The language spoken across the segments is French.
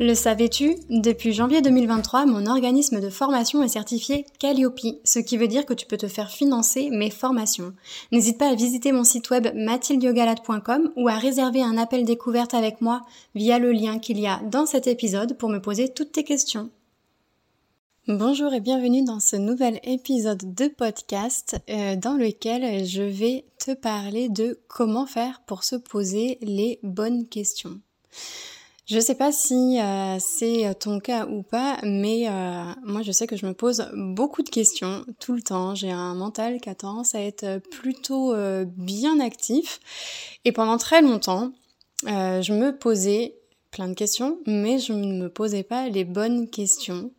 Le savais-tu Depuis janvier 2023, mon organisme de formation est certifié Calliope, ce qui veut dire que tu peux te faire financer mes formations. N'hésite pas à visiter mon site web mathildiogalade.com ou à réserver un appel découverte avec moi via le lien qu'il y a dans cet épisode pour me poser toutes tes questions. Bonjour et bienvenue dans ce nouvel épisode de podcast euh, dans lequel je vais te parler de comment faire pour se poser les bonnes questions. Je sais pas si euh, c'est ton cas ou pas, mais euh, moi je sais que je me pose beaucoup de questions tout le temps. J'ai un mental qui a tendance à être plutôt euh, bien actif. Et pendant très longtemps, je me posais plein de questions, mais je ne me posais pas les bonnes questions.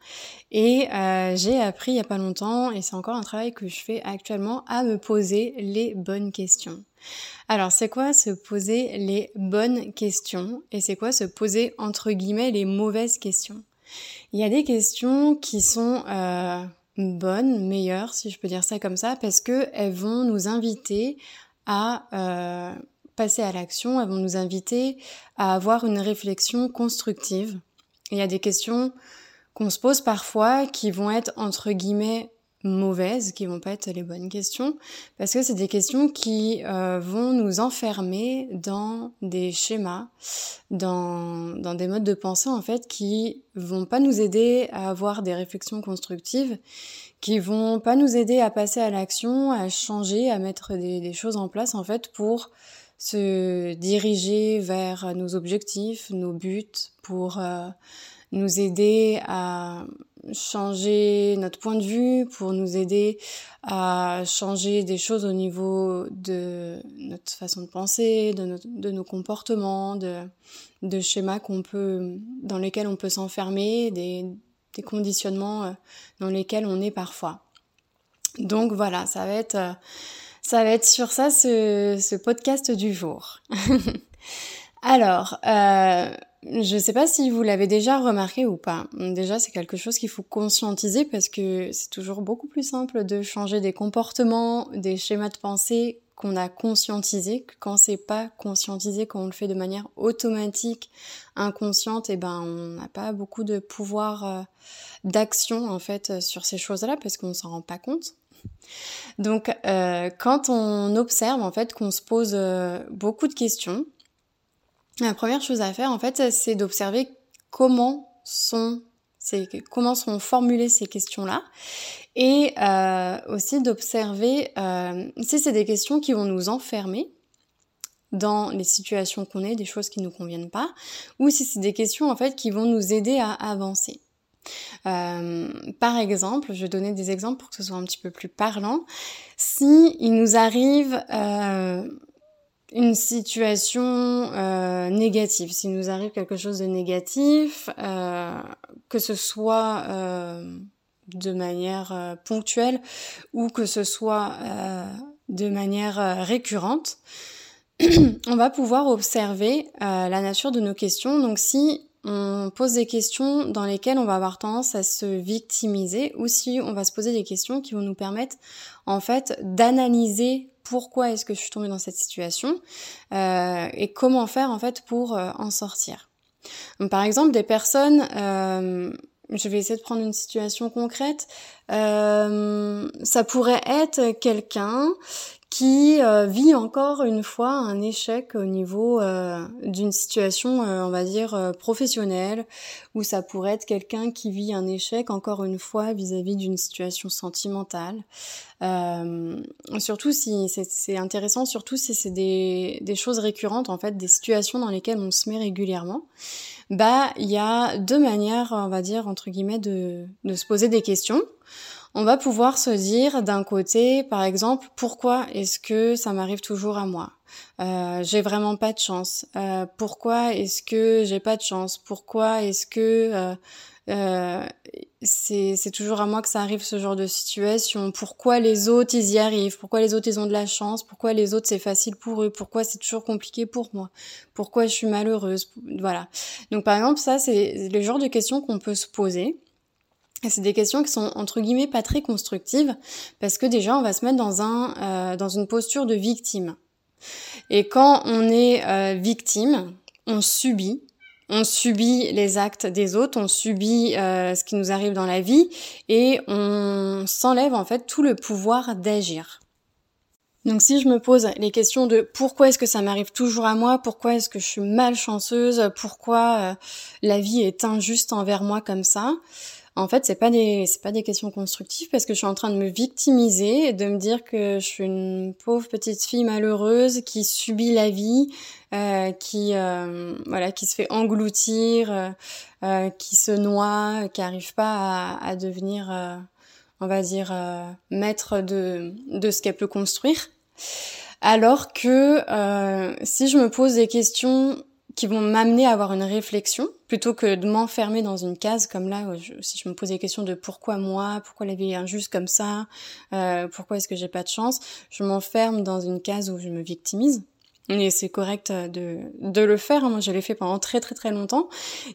Et j'ai appris il y a pas longtemps, et c'est encore un travail que je fais actuellement, à me poser les bonnes questions. Alors, c'est quoi se poser les bonnes questions? Et c'est quoi se poser entre guillemets les mauvaises questions? Il y a des questions qui sont euh, bonnes, meilleures, si je peux dire ça comme ça, parce que elles vont nous inviter à euh, passer à l'action, elles vont nous inviter à avoir une réflexion constructive. Il y a des questions qu'on se pose parfois qui vont être entre guillemets mauvaises, qui vont pas être les bonnes questions, parce que c'est des questions qui euh, vont nous enfermer dans des schémas, dans, dans des modes de pensée en fait qui vont pas nous aider à avoir des réflexions constructives, qui vont pas nous aider à passer à l'action, à changer, à mettre des, des choses en place en fait pour se diriger vers nos objectifs, nos buts, pour euh, nous aider à changer notre point de vue, pour nous aider à changer des choses au niveau de notre façon de penser, de, de nos comportements, de, de schémas qu'on peut, dans lesquels on peut s'enfermer, des, des conditionnements euh, dans lesquels on est parfois. Donc voilà, ça va être, euh, ça va être sur ça ce, ce podcast du jour. Alors, euh, je ne sais pas si vous l'avez déjà remarqué ou pas. Déjà, c'est quelque chose qu'il faut conscientiser parce que c'est toujours beaucoup plus simple de changer des comportements, des schémas de pensée qu'on a conscientisé quand c'est pas conscientisé, quand on le fait de manière automatique, inconsciente, et eh ben on n'a pas beaucoup de pouvoir euh, d'action en fait sur ces choses-là parce qu'on s'en rend pas compte. Donc, euh, quand on observe en fait qu'on se pose euh, beaucoup de questions, la première chose à faire, en fait, c'est d'observer comment sont formulées ces questions-là et euh, aussi d'observer si c'est des questions qui vont nous enfermer dans les situations qu'on est, des choses qui ne nous conviennent pas, ou si c'est des questions en fait qui vont nous aider à avancer. Euh, par exemple, je vais donner des exemples pour que ce soit un petit peu plus parlant. Si il nous arrive euh, une situation euh, négative, s'il nous arrive quelque chose de négatif, euh, que ce soit euh, de manière euh, ponctuelle ou que ce soit euh, de manière récurrente, on va pouvoir observer la nature de nos questions. Donc si on pose des questions dans lesquelles on va avoir tendance à se victimiser ou si on va se poser des questions qui vont nous permettre en fait d'analyser pourquoi est-ce que je suis tombée dans cette situation euh, et comment faire en fait pour euh, en sortir. par exemple, des personnes, euh, je vais essayer de prendre une situation concrète, ça pourrait être quelqu'un qui euh, vit encore une fois un échec au niveau euh, d'une situation, euh, on va dire, professionnelle, ou ça pourrait être quelqu'un qui vit un échec encore une fois vis-à-vis d'une situation sentimentale. surtout si c'est intéressant, surtout si c'est des, des choses récurrentes, en fait, des situations dans lesquelles on se met régulièrement. Bah, il y a deux manières, on va dire, entre guillemets, de, de se poser des questions on va pouvoir se dire d'un côté, par exemple, pourquoi est-ce que ça m'arrive toujours à moi? Euh, J'ai vraiment pas de chance. Euh, pourquoi est-ce que j'ai pas de chance? Pourquoi est-ce que euh, c'est toujours à moi que ça arrive ce genre de situation? Pourquoi les autres ils y arrivent? Pourquoi les autres ils ont de la chance? Pourquoi les autres c'est facile pour eux? Pourquoi c'est toujours compliqué pour moi? Pourquoi je suis malheureuse? Voilà. Donc par exemple ça c'est le genre de questions qu'on peut se poser. C'est des questions qui sont entre guillemets pas très constructives parce que déjà on va se mettre dans un euh, dans une posture de victime. Et quand on est euh, victime, on subit, on subit les actes des autres, on subit euh, ce qui nous arrive dans la vie et on s'enlève en fait tout le pouvoir d'agir. Donc si je me pose les questions de pourquoi est-ce que ça m'arrive toujours à moi, pourquoi est-ce que je suis malchanceuse, pourquoi la vie est injuste envers moi comme ça, en fait, c'est pas des c'est pas des questions constructives parce que je suis en train de me victimiser et de me dire que je suis une pauvre petite fille malheureuse qui subit la vie, euh, qui euh, voilà, qui se fait engloutir, euh, euh qui se noie, qui arrive pas à, à devenir, euh, on va dire, euh, maître de de ce qu'elle peut construire. Alors que si je me pose des questions qui vont m'amener à avoir une réflexion plutôt que de m'enfermer dans une case comme là si je me pose des questions de pourquoi moi pourquoi la vie est injuste comme ça euh, pourquoi est-ce que j'ai pas de chance je m'enferme dans une case où je me victimise et c'est correct de, de le faire. Hein. Moi, je l'ai fait pendant très très très longtemps.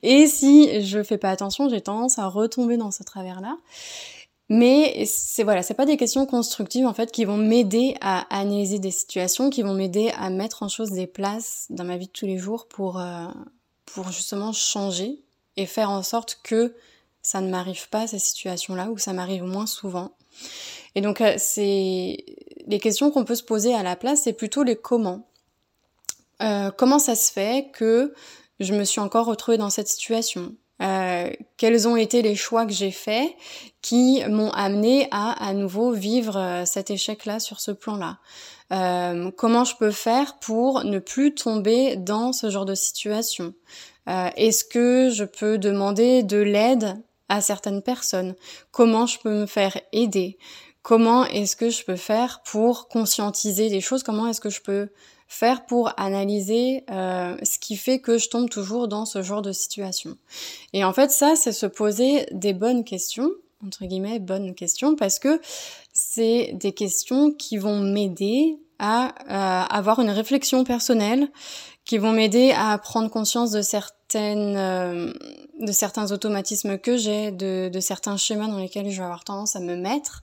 Et si je fais pas attention, j'ai tendance à retomber dans ce travers-là. Mais c'est voilà, c'est pas des questions constructives en fait qui vont m'aider à analyser des situations, qui vont m'aider à mettre en chose des places dans ma vie de tous les jours pour euh, pour justement changer et faire en sorte que ça ne m'arrive pas ces situations-là ou ça m'arrive moins souvent. Et donc euh, c'est les questions qu'on peut se poser à la place, c'est plutôt les comment. Euh, comment ça se fait que je me suis encore retrouvée dans cette situation? Euh, quels ont été les choix que j'ai faits qui m'ont amené à à nouveau vivre euh, cet échec-là sur ce plan-là? Euh, comment je peux faire pour ne plus tomber dans ce genre de situation? Euh, Est-ce que je peux demander de l'aide à certaines personnes? Comment je peux me faire aider? Comment est-ce que je peux faire pour conscientiser des choses? Comment est-ce que je peux faire pour analyser euh, ce qui fait que je tombe toujours dans ce genre de situation. Et en fait, ça, c'est se poser des bonnes questions, entre guillemets, bonnes questions, parce que c'est des questions qui vont m'aider à euh, avoir une réflexion personnelle, qui vont m'aider à prendre conscience de certaines, euh, de certains automatismes que j'ai, de, de, certains schémas dans lesquels je vais avoir tendance à me mettre.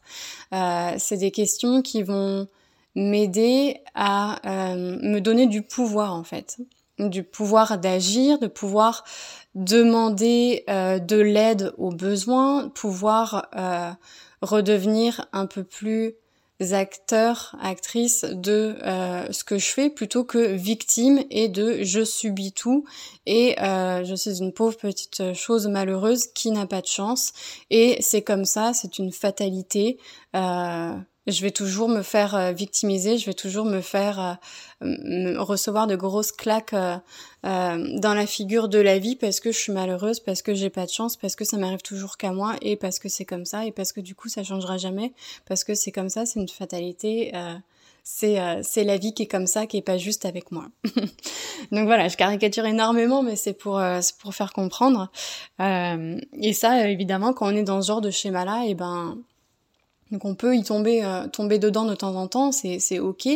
Euh, c'est des questions qui vont m'aider à euh, me donner du pouvoir en fait, du pouvoir d'agir, de pouvoir demander euh, de l'aide aux besoins, pouvoir euh, redevenir un peu plus acteur, actrice de ce que je fais plutôt que victime et de je subis tout et je suis une pauvre petite chose malheureuse qui n'a pas de chance et c'est comme ça, c'est une fatalité je vais toujours me faire euh, victimiser, je vais toujours me faire euh, recevoir de grosses claques euh, dans la figure de la vie parce que je suis malheureuse, parce que j'ai pas de chance, parce que ça m'arrive toujours qu'à moi et parce que c'est comme ça et parce que du coup ça changera jamais parce que c'est comme ça, c'est une fatalité. c'est la vie qui est comme ça, qui est pas juste avec moi. Donc voilà, je caricature énormément, mais c'est pour pour faire comprendre. et ça, évidemment, quand on est dans ce genre de schéma-là, et eh ben donc on peut y tomber, euh, tomber dedans de temps en temps, c'est ok.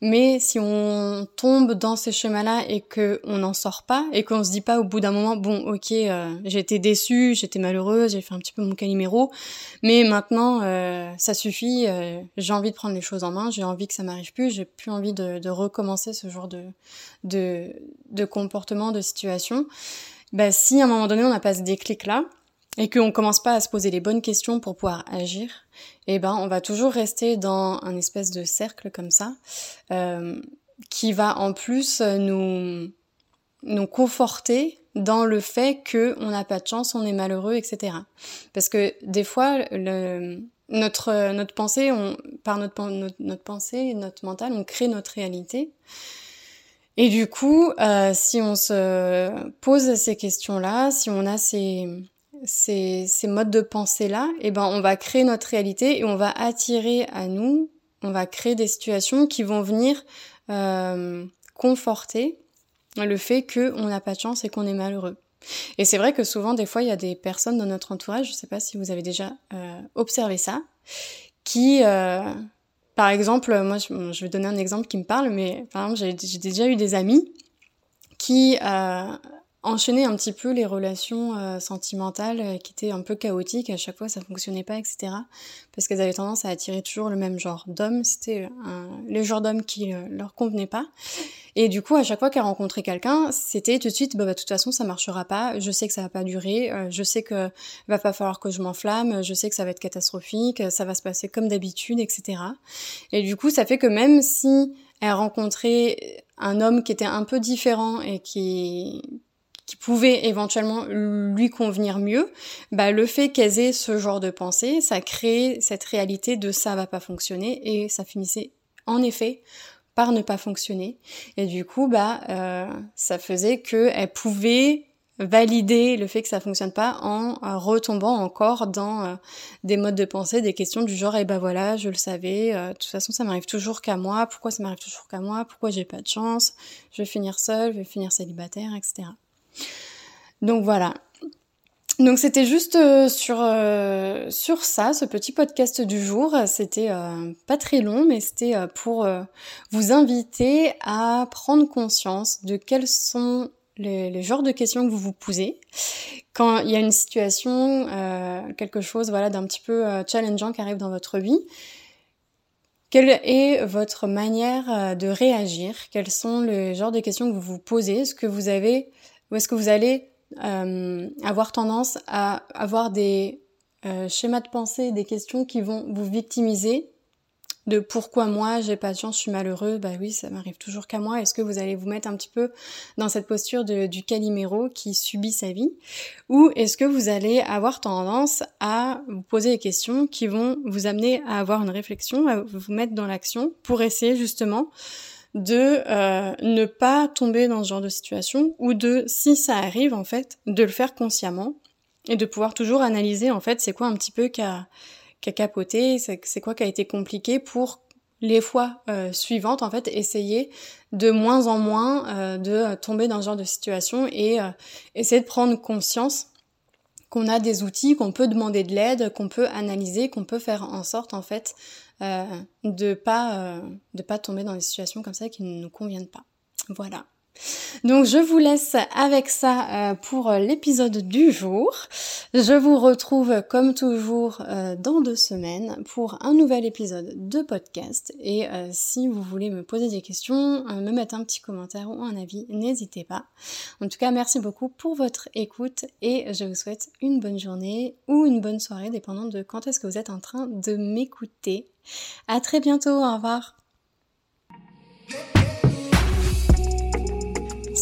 Mais si on tombe dans ces schémas-là et que on n'en sort pas et qu'on se dit pas au bout d'un moment, bon ok, euh, été déçue, j'étais malheureuse, j'ai fait un petit peu mon caliméro, mais maintenant euh, ça suffit, j'ai envie de prendre les choses en main, j'ai envie que ça m'arrive plus, j'ai plus envie de, de, recommencer ce genre de, de, de comportement, de situation. Bah si à un moment donné on n'a pas ce déclic-là, et qu'on commence pas à se poser les bonnes questions pour pouvoir agir, eh ben on va toujours rester dans un espèce de cercle comme ça, euh, qui va en plus nous nous conforter dans le fait que on n'a pas de chance, on est malheureux, etc. Parce que des fois, le, notre notre pensée, on, par notre, notre, notre pensée, notre mental, on crée notre réalité. Et du coup, euh, si on se pose ces questions-là, si on a ces ces, ces modes de pensée-là, eh ben, on va créer notre réalité et on va attirer à nous, on va créer des situations qui vont venir euh, conforter le fait qu'on n'a pas de chance et qu'on est malheureux. Et c'est vrai que souvent, des fois, il y a des personnes dans notre entourage, je ne sais pas si vous avez déjà euh, observé ça, qui, euh, par exemple, moi, je, vais donner un exemple qui me parle, mais par exemple, j'ai déjà eu des amis qui euh, enchaîner un petit peu les relations euh, sentimentales euh, qui étaient un peu chaotiques, à chaque fois ça fonctionnait pas, etc. Parce qu'elles avaient tendance à attirer toujours le même genre d'homme, c'était le genre d'homme qui euh, leur convenait pas. Et du coup, à chaque fois qu'elles rencontraient quelqu'un, c'était tout de suite, bah, bah, de toute façon ça marchera pas, je sais que ça va pas durer, je sais que va pas falloir que je m'enflamme, je sais que ça va être catastrophique, ça va se passer comme d'habitude, etc. Et du coup, ça fait que même si elle rencontrait un homme qui était un peu différent et qui qui pouvait éventuellement lui convenir mieux, bah le fait qu'elles aient ce genre de pensée, ça crée cette réalité de ça va pas fonctionner et ça finissait en effet par ne pas fonctionner. Et du coup, bah euh, ça faisait qu'elles pouvaient valider le fait que ça fonctionne pas en retombant encore dans euh, des modes de pensée, des questions du genre eh ben voilà, je le savais, euh, de toute façon ça m'arrive toujours qu'à moi, pourquoi ça m'arrive toujours qu'à moi, pourquoi j'ai pas de chance, je vais finir seule, je vais finir célibataire, etc. Donc voilà. Donc c'était juste euh, sur euh, sur ça, ce petit podcast du jour. C'était euh, pas très long, mais c'était pour vous inviter à prendre conscience de quels sont les, genres de questions que vous vous posez quand il y a une situation, quelque chose voilà d'un petit peu challengeant qui arrive dans votre vie. Quelle est votre manière de réagir? Quels sont les genres de questions que vous vous posez? Est-ce que vous avez ou est-ce que vous allez euh, avoir tendance à avoir des euh, schémas de pensée, des questions qui vont vous victimiser de pourquoi moi j'ai pas de chance, je suis malheureux, bah oui, ça m'arrive toujours qu'à moi. Est-ce que vous allez vous mettre un petit peu dans cette posture de, du caliméro qui subit sa vie? Ou est-ce que vous allez avoir tendance à vous poser des questions qui vont vous amener à avoir une réflexion, à vous mettre dans l'action pour essayer justement de euh, ne pas tomber dans ce genre de situation ou de, si ça arrive en fait, de le faire consciemment et de pouvoir toujours analyser en fait c'est quoi un petit peu qui a, qui a capoté, c'est quoi qui a été compliqué pour les fois euh, suivantes en fait essayer de moins en moins euh, de tomber dans ce genre de situation et essayer de prendre conscience qu'on a des outils, qu'on peut demander de l'aide, qu'on peut analyser, qu'on peut faire en sorte en fait euh, de pas euh, de pas tomber dans des situations comme ça qui ne nous conviennent pas. Voilà. Donc je vous laisse avec ça euh, pour l'épisode du jour. Je vous retrouve comme toujours euh, dans deux semaines pour un nouvel épisode de podcast. Et euh, si vous voulez me poser des questions, me mettre un petit commentaire ou un avis, n'hésitez pas. En tout cas, merci beaucoup pour votre écoute et je vous souhaite une bonne journée ou une bonne soirée, dépendant de quand est-ce que vous êtes en train de m'écouter. À très bientôt, au revoir.